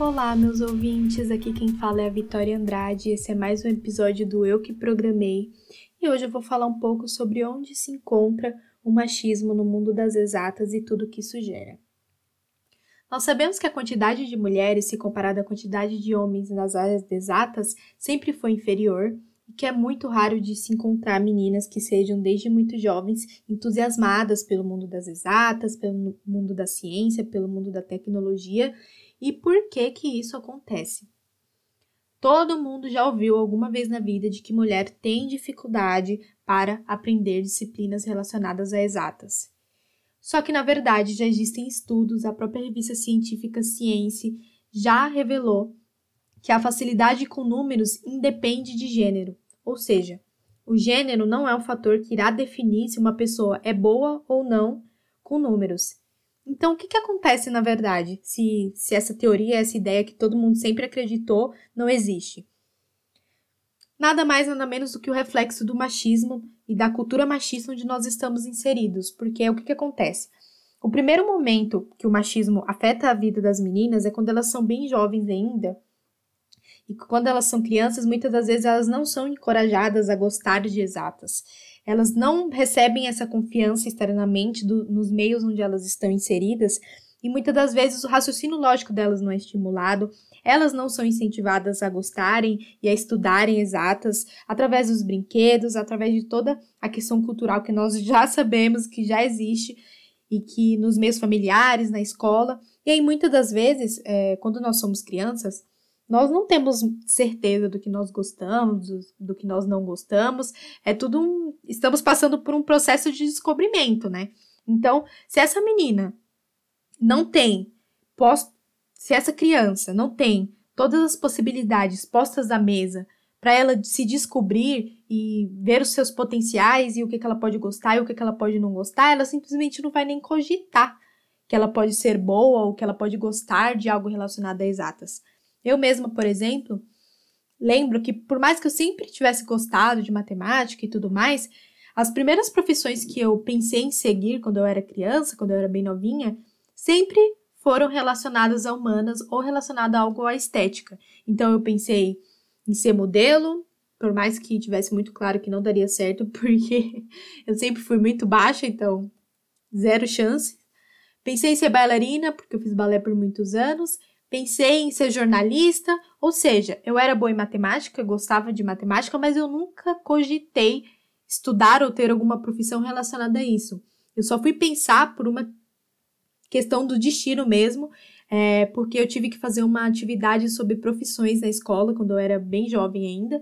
Olá, meus ouvintes. Aqui quem fala é a Vitória Andrade. Esse é mais um episódio do Eu que Programei. E hoje eu vou falar um pouco sobre onde se encontra o machismo no mundo das exatas e tudo que isso gera. Nós sabemos que a quantidade de mulheres, se comparada à quantidade de homens nas áreas exatas, sempre foi inferior e que é muito raro de se encontrar meninas que sejam desde muito jovens entusiasmadas pelo mundo das exatas, pelo mundo da ciência, pelo mundo da tecnologia e por que que isso acontece? Todo mundo já ouviu alguma vez na vida de que mulher tem dificuldade para aprender disciplinas relacionadas a exatas. Só que, na verdade, já existem estudos, a própria revista científica Ciência já revelou que a facilidade com números independe de gênero, ou seja, o gênero não é um fator que irá definir se uma pessoa é boa ou não com números. Então, o que, que acontece na verdade se, se essa teoria, essa ideia que todo mundo sempre acreditou, não existe? Nada mais, nada menos do que o reflexo do machismo e da cultura machista onde nós estamos inseridos. Porque o que, que acontece? O primeiro momento que o machismo afeta a vida das meninas é quando elas são bem jovens ainda. E quando elas são crianças, muitas das vezes elas não são encorajadas a gostar de exatas elas não recebem essa confiança externamente do, nos meios onde elas estão inseridas e muitas das vezes o raciocínio lógico delas não é estimulado, elas não são incentivadas a gostarem e a estudarem exatas através dos brinquedos, através de toda a questão cultural que nós já sabemos que já existe e que nos meios familiares, na escola. E aí, muitas das vezes, é, quando nós somos crianças, nós não temos certeza do que nós gostamos, do, que nós não gostamos. É tudo um. Estamos passando por um processo de descobrimento, né? Então, se essa menina não tem, se essa criança não tem todas as possibilidades postas à mesa para ela se descobrir e ver os seus potenciais e o que, que ela pode gostar e o que, que ela pode não gostar, ela simplesmente não vai nem cogitar que ela pode ser boa ou que ela pode gostar de algo relacionado a exatas. Eu mesma, por exemplo, lembro que por mais que eu sempre tivesse gostado de matemática e tudo mais, as primeiras profissões que eu pensei em seguir quando eu era criança, quando eu era bem novinha, sempre foram relacionadas a humanas ou relacionadas a algo à estética. Então eu pensei em ser modelo, por mais que tivesse muito claro que não daria certo, porque eu sempre fui muito baixa, então zero chance. Pensei em ser bailarina, porque eu fiz balé por muitos anos. Pensei em ser jornalista, ou seja, eu era boa em matemática, gostava de matemática, mas eu nunca cogitei estudar ou ter alguma profissão relacionada a isso. Eu só fui pensar por uma questão do destino mesmo, é, porque eu tive que fazer uma atividade sobre profissões na escola quando eu era bem jovem ainda.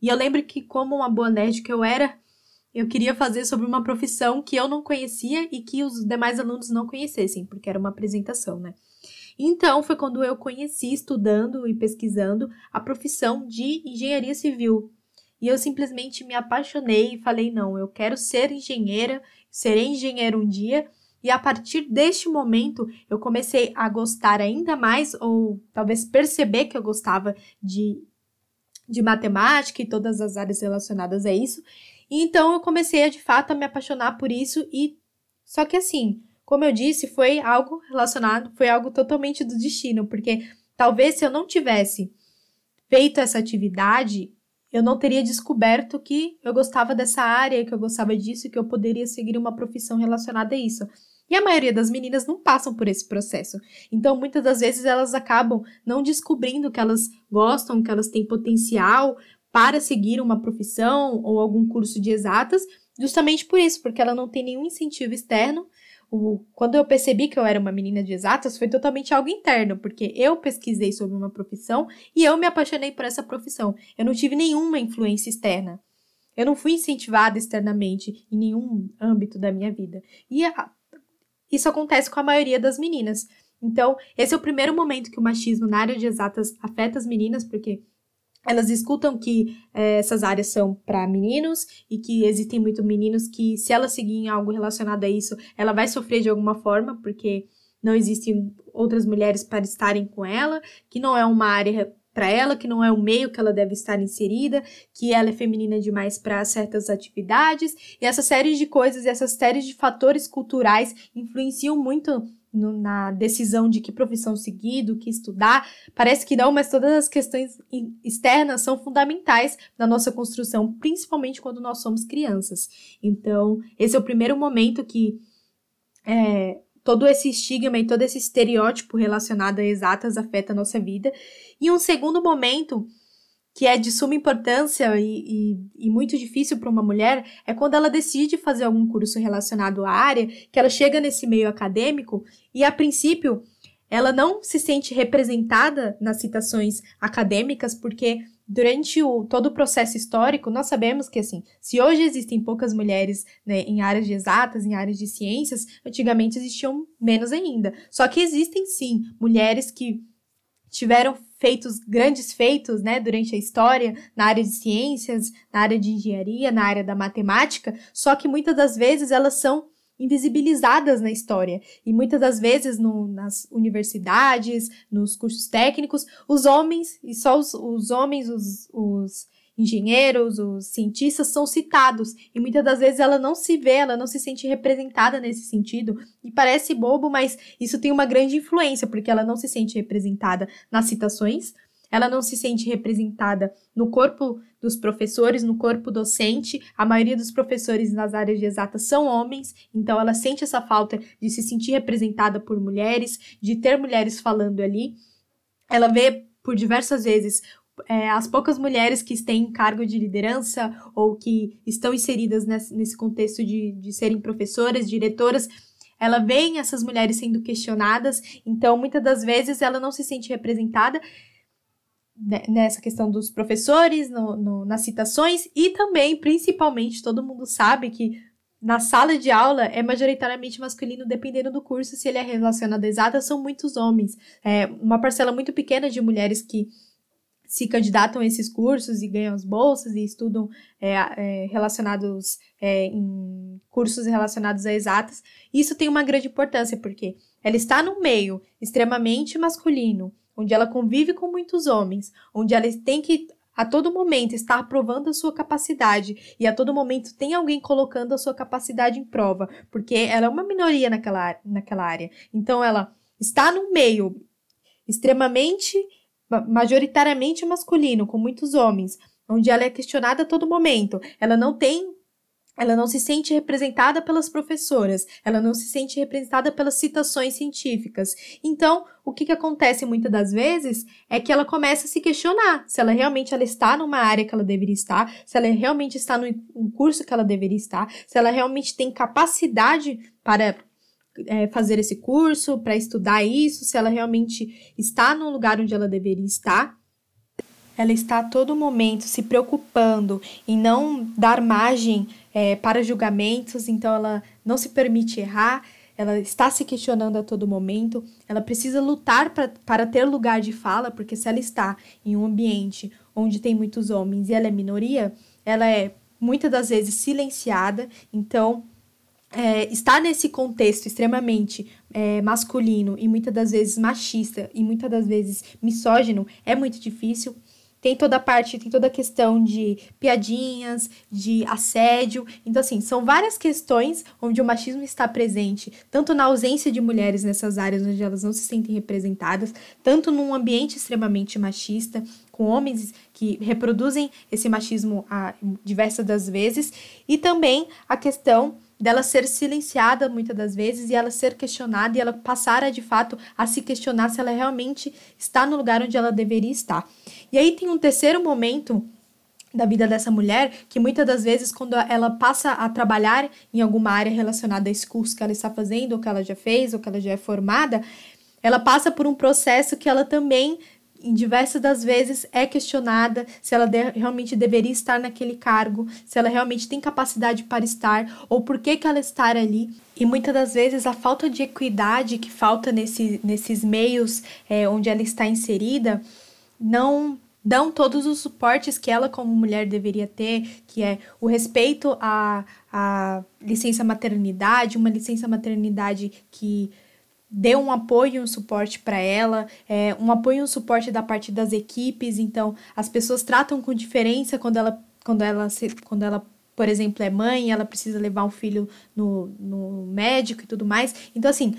E eu lembro que, como uma boa nerd que eu era, eu queria fazer sobre uma profissão que eu não conhecia e que os demais alunos não conhecessem, porque era uma apresentação, né? Então, foi quando eu conheci, estudando e pesquisando, a profissão de engenharia civil. E eu simplesmente me apaixonei e falei: não, eu quero ser engenheira, serei engenheiro um dia. E a partir deste momento, eu comecei a gostar ainda mais, ou talvez perceber que eu gostava de, de matemática e todas as áreas relacionadas a isso. E então eu comecei de fato a me apaixonar por isso e só que assim, como eu disse, foi algo relacionado, foi algo totalmente do destino, porque talvez se eu não tivesse feito essa atividade, eu não teria descoberto que eu gostava dessa área, que eu gostava disso, que eu poderia seguir uma profissão relacionada a isso. E a maioria das meninas não passam por esse processo. Então, muitas das vezes elas acabam não descobrindo que elas gostam, que elas têm potencial para seguir uma profissão ou algum curso de exatas, justamente por isso, porque ela não tem nenhum incentivo externo o, quando eu percebi que eu era uma menina de exatas, foi totalmente algo interno, porque eu pesquisei sobre uma profissão e eu me apaixonei por essa profissão. Eu não tive nenhuma influência externa. Eu não fui incentivada externamente em nenhum âmbito da minha vida. E a, isso acontece com a maioria das meninas. Então, esse é o primeiro momento que o machismo na área de exatas afeta as meninas, porque elas escutam que é, essas áreas são para meninos e que existem muitos meninos que, se ela seguir em algo relacionado a isso, ela vai sofrer de alguma forma, porque não existem outras mulheres para estarem com ela, que não é uma área para ela, que não é o meio que ela deve estar inserida, que ela é feminina demais para certas atividades, e essa série de coisas, essas séries de fatores culturais influenciam muito no, na decisão de que profissão seguir, do que estudar. Parece que não, mas todas as questões externas são fundamentais na nossa construção, principalmente quando nós somos crianças. Então, esse é o primeiro momento que é, todo esse estigma e todo esse estereótipo relacionado a exatas afeta a nossa vida. E um segundo momento que é de suma importância e, e, e muito difícil para uma mulher é quando ela decide fazer algum curso relacionado à área, que ela chega nesse meio acadêmico e, a princípio, ela não se sente representada nas citações acadêmicas, porque durante o, todo o processo histórico, nós sabemos que, assim, se hoje existem poucas mulheres né, em áreas de exatas, em áreas de ciências, antigamente existiam menos ainda. Só que existem, sim, mulheres que tiveram feitos, grandes feitos, né, durante a história, na área de ciências, na área de engenharia, na área da matemática, só que muitas das vezes elas são invisibilizadas na história. E muitas das vezes no, nas universidades, nos cursos técnicos, os homens, e só os, os homens, os, os engenheiros, os cientistas são citados e muitas das vezes ela não se vê, ela não se sente representada nesse sentido. E parece bobo, mas isso tem uma grande influência, porque ela não se sente representada nas citações, ela não se sente representada no corpo dos professores, no corpo docente. A maioria dos professores nas áreas de exatas são homens, então ela sente essa falta de se sentir representada por mulheres, de ter mulheres falando ali. Ela vê por diversas vezes é, as poucas mulheres que têm cargo de liderança ou que estão inseridas nesse, nesse contexto de, de serem professoras, diretoras, ela vê essas mulheres sendo questionadas, então muitas das vezes ela não se sente representada nessa questão dos professores, no, no, nas citações, e também, principalmente, todo mundo sabe que na sala de aula é majoritariamente masculino, dependendo do curso, se ele é relacionado a exata, são muitos homens. É uma parcela muito pequena de mulheres que se candidatam a esses cursos e ganham as bolsas e estudam é, é, relacionados é, em cursos relacionados a exatas. Isso tem uma grande importância, porque ela está num meio extremamente masculino, onde ela convive com muitos homens, onde ela tem que a todo momento estar provando a sua capacidade e a todo momento tem alguém colocando a sua capacidade em prova, porque ela é uma minoria naquela, naquela área. Então ela está num meio extremamente majoritariamente masculino, com muitos homens, onde ela é questionada a todo momento. Ela não tem ela não se sente representada pelas professoras, ela não se sente representada pelas citações científicas. Então, o que, que acontece muitas das vezes é que ela começa a se questionar se ela realmente ela está numa área que ela deveria estar, se ela realmente está no curso que ela deveria estar, se ela realmente tem capacidade para é, fazer esse curso, para estudar isso, se ela realmente está no lugar onde ela deveria estar. Ela está a todo momento se preocupando em não dar margem é, para julgamentos, então ela não se permite errar, ela está se questionando a todo momento, ela precisa lutar pra, para ter lugar de fala, porque se ela está em um ambiente onde tem muitos homens e ela é minoria, ela é muitas das vezes silenciada, então é, estar nesse contexto extremamente é, masculino e muitas das vezes machista e muitas das vezes misógino é muito difícil. Tem toda a parte, tem toda a questão de piadinhas, de assédio. Então, assim, são várias questões onde o machismo está presente, tanto na ausência de mulheres nessas áreas onde elas não se sentem representadas, tanto num ambiente extremamente machista, com homens que reproduzem esse machismo a, diversas das vezes, e também a questão dela ser silenciada muitas das vezes e ela ser questionada e ela passar de fato a se questionar se ela realmente está no lugar onde ela deveria estar. E aí tem um terceiro momento da vida dessa mulher, que muitas das vezes, quando ela passa a trabalhar em alguma área relacionada a esse curso que ela está fazendo, ou que ela já fez, ou que ela já é formada, ela passa por um processo que ela também em diversas das vezes é questionada se ela de, realmente deveria estar naquele cargo, se ela realmente tem capacidade para estar ou por que, que ela está ali. E muitas das vezes a falta de equidade que falta nesse, nesses meios é, onde ela está inserida não dão todos os suportes que ela como mulher deveria ter, que é o respeito à, à licença maternidade, uma licença maternidade que dê um apoio e um suporte para ela, é, um apoio e um suporte da parte das equipes. Então, as pessoas tratam com diferença quando ela, quando ela, quando ela por exemplo, é mãe, ela precisa levar um filho no, no médico e tudo mais. Então, assim,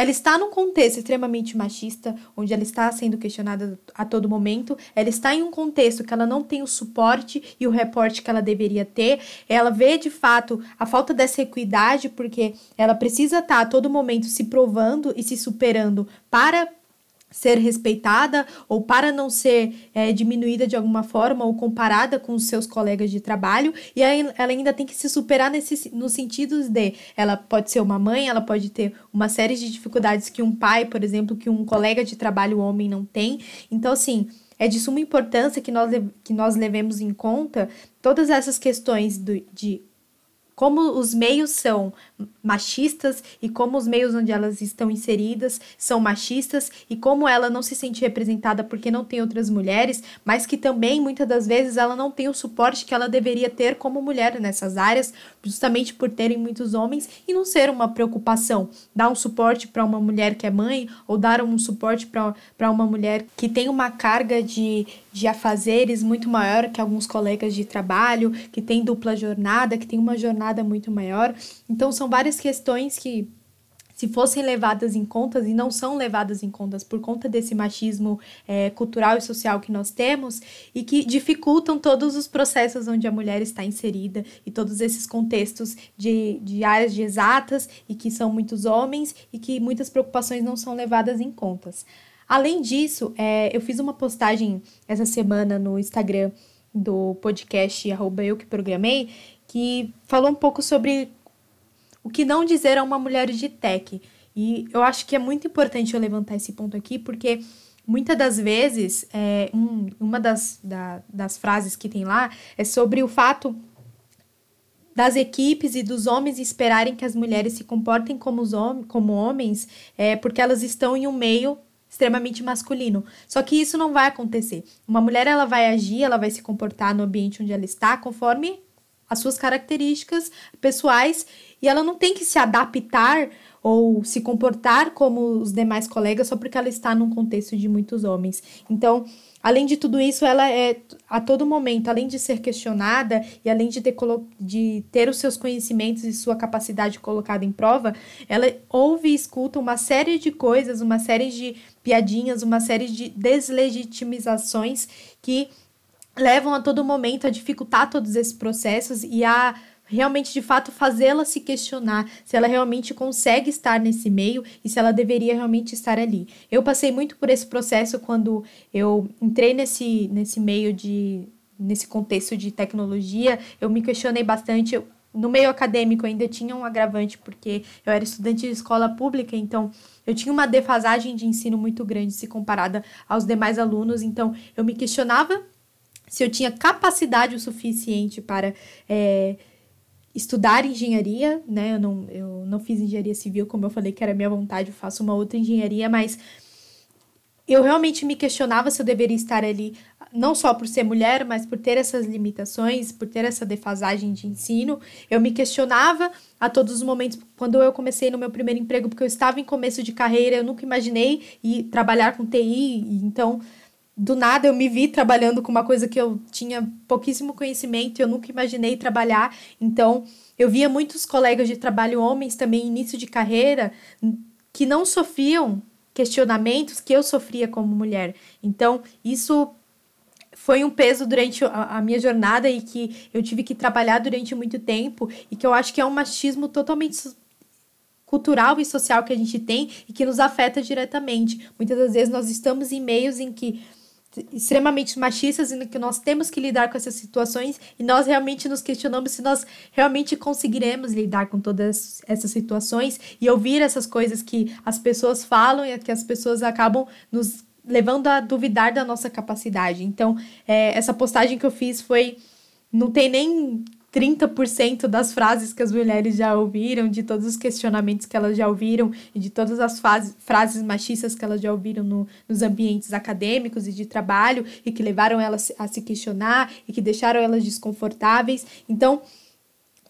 ela está num contexto extremamente machista, onde ela está sendo questionada a todo momento. Ela está em um contexto que ela não tem o suporte e o reporte que ela deveria ter. Ela vê de fato a falta dessa equidade, porque ela precisa estar a todo momento se provando e se superando para ser respeitada ou para não ser é, diminuída de alguma forma ou comparada com os seus colegas de trabalho e aí ela ainda tem que se superar nesse, no sentido de ela pode ser uma mãe, ela pode ter uma série de dificuldades que um pai, por exemplo, que um colega de trabalho homem não tem. Então, assim, é de suma importância que nós, que nós levemos em conta todas essas questões do, de como os meios são machistas e como os meios onde elas estão inseridas são machistas e como ela não se sente representada porque não tem outras mulheres, mas que também muitas das vezes ela não tem o suporte que ela deveria ter como mulher nessas áreas, justamente por terem muitos homens e não ser uma preocupação. Dar um suporte para uma mulher que é mãe ou dar um suporte para uma mulher que tem uma carga de, de afazeres muito maior que alguns colegas de trabalho, que tem dupla jornada, que tem uma jornada muito maior. Então, são várias questões que, se fossem levadas em conta e não são levadas em conta por conta desse machismo é, cultural e social que nós temos e que dificultam todos os processos onde a mulher está inserida e todos esses contextos de, de áreas de exatas e que são muitos homens e que muitas preocupações não são levadas em contas. Além disso, é, eu fiz uma postagem essa semana no Instagram do podcast arroba eu que programei, que falou um pouco sobre o que não dizer a uma mulher de tech. E eu acho que é muito importante eu levantar esse ponto aqui, porque muitas das vezes, é, um, uma das, da, das frases que tem lá é sobre o fato das equipes e dos homens esperarem que as mulheres se comportem como, os hom como homens, é, porque elas estão em um meio extremamente masculino. Só que isso não vai acontecer. Uma mulher ela vai agir, ela vai se comportar no ambiente onde ela está conforme as suas características pessoais e ela não tem que se adaptar ou se comportar como os demais colegas só porque ela está num contexto de muitos homens. Então, além de tudo isso, ela é a todo momento, além de ser questionada e além de ter, de ter os seus conhecimentos e sua capacidade colocada em prova, ela ouve e escuta uma série de coisas, uma série de piadinhas, uma série de deslegitimizações que levam a todo momento a dificultar todos esses processos e a realmente de fato fazê-la se questionar se ela realmente consegue estar nesse meio e se ela deveria realmente estar ali. Eu passei muito por esse processo quando eu entrei nesse, nesse meio de nesse contexto de tecnologia, eu me questionei bastante. No meio acadêmico ainda tinha um agravante porque eu era estudante de escola pública, então eu tinha uma defasagem de ensino muito grande se comparada aos demais alunos, então eu me questionava se eu tinha capacidade o suficiente para é, estudar engenharia, né? Eu não, eu não fiz engenharia civil, como eu falei que era minha vontade, eu faço uma outra engenharia, mas eu realmente me questionava se eu deveria estar ali, não só por ser mulher, mas por ter essas limitações, por ter essa defasagem de ensino. Eu me questionava a todos os momentos, quando eu comecei no meu primeiro emprego, porque eu estava em começo de carreira, eu nunca imaginei ir trabalhar com TI, então do nada eu me vi trabalhando com uma coisa que eu tinha pouquíssimo conhecimento, e eu nunca imaginei trabalhar. Então, eu via muitos colegas de trabalho homens também início de carreira que não sofriam questionamentos que eu sofria como mulher. Então, isso foi um peso durante a, minha jornada e que eu tive que trabalhar durante muito tempo e que eu acho que é um machismo totalmente cultural e social que a gente tem e que nos afeta diretamente. Muitas das vezes nós estamos em meios em que extremamente machistas e que nós temos que lidar com essas situações e nós realmente nos questionamos se nós realmente conseguiremos lidar com todas essas situações e ouvir essas coisas que as pessoas falam e que as pessoas acabam nos levando a duvidar da nossa capacidade. Então, é, essa postagem que eu fiz foi não tem nem 30% das frases que as mulheres já ouviram, de todos os questionamentos que elas já ouviram e de todas as frases, frases machistas que elas já ouviram no, nos ambientes acadêmicos e de trabalho e que levaram elas a se questionar e que deixaram elas desconfortáveis. Então,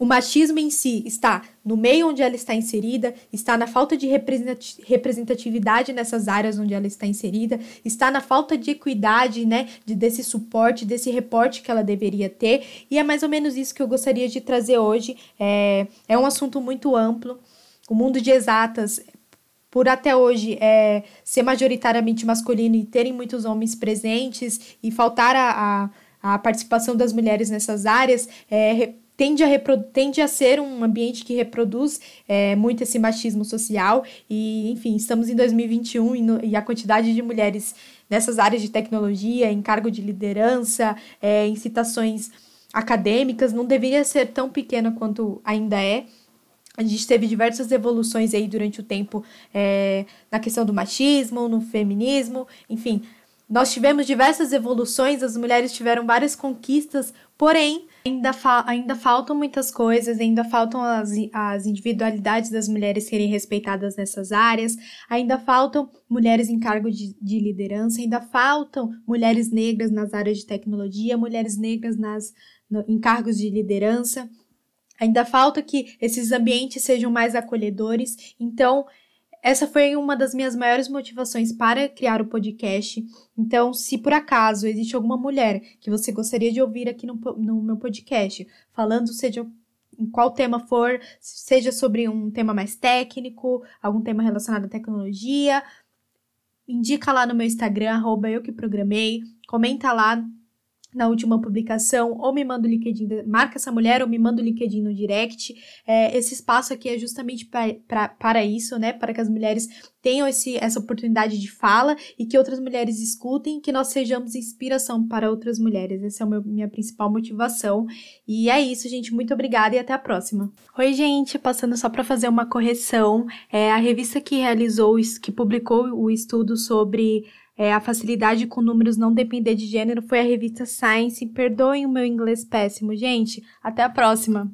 o machismo em si está no meio onde ela está inserida, está na falta de representatividade nessas áreas onde ela está inserida, está na falta de equidade, né, de, desse suporte, desse reporte que ela deveria ter, e é mais ou menos isso que eu gostaria de trazer hoje. É, é um assunto muito amplo. O mundo de exatas por até hoje é, ser majoritariamente masculino e terem muitos homens presentes e faltar a, a, a participação das mulheres nessas áreas, é, tende a, tende a ser um ambiente que reproduz é, muito esse machismo social. E, enfim, estamos em 2021 e, no, e a quantidade de mulheres nessas áreas de tecnologia, em cargo de liderança, é, em citações acadêmicas, não deveria ser tão pequena quanto ainda é. A gente teve diversas evoluções aí durante o tempo é, na questão do machismo, no feminismo, enfim. Nós tivemos diversas evoluções, as mulheres tiveram várias conquistas, porém, Ainda, fa ainda faltam muitas coisas, ainda faltam as, as individualidades das mulheres serem respeitadas nessas áreas, ainda faltam mulheres em cargo de, de liderança, ainda faltam mulheres negras nas áreas de tecnologia, mulheres negras nas, no, em cargos de liderança. Ainda falta que esses ambientes sejam mais acolhedores. Então, essa foi uma das minhas maiores motivações para criar o podcast. Então, se por acaso existe alguma mulher que você gostaria de ouvir aqui no, no meu podcast, falando seja em qual tema for, seja sobre um tema mais técnico, algum tema relacionado à tecnologia, indica lá no meu Instagram, arroba eu que programei, comenta lá na última publicação, ou me manda o LinkedIn, marca essa mulher, ou me manda o LinkedIn no direct. É, esse espaço aqui é justamente pra, pra, para isso, né? Para que as mulheres tenham esse, essa oportunidade de fala e que outras mulheres escutem, que nós sejamos inspiração para outras mulheres. Essa é a minha principal motivação. E é isso, gente. Muito obrigada e até a próxima. Oi, gente. Passando só para fazer uma correção, é a revista que realizou, que publicou o estudo sobre é, a facilidade com números não depender de gênero foi a revista Science. Perdoem o meu inglês péssimo, gente. Até a próxima!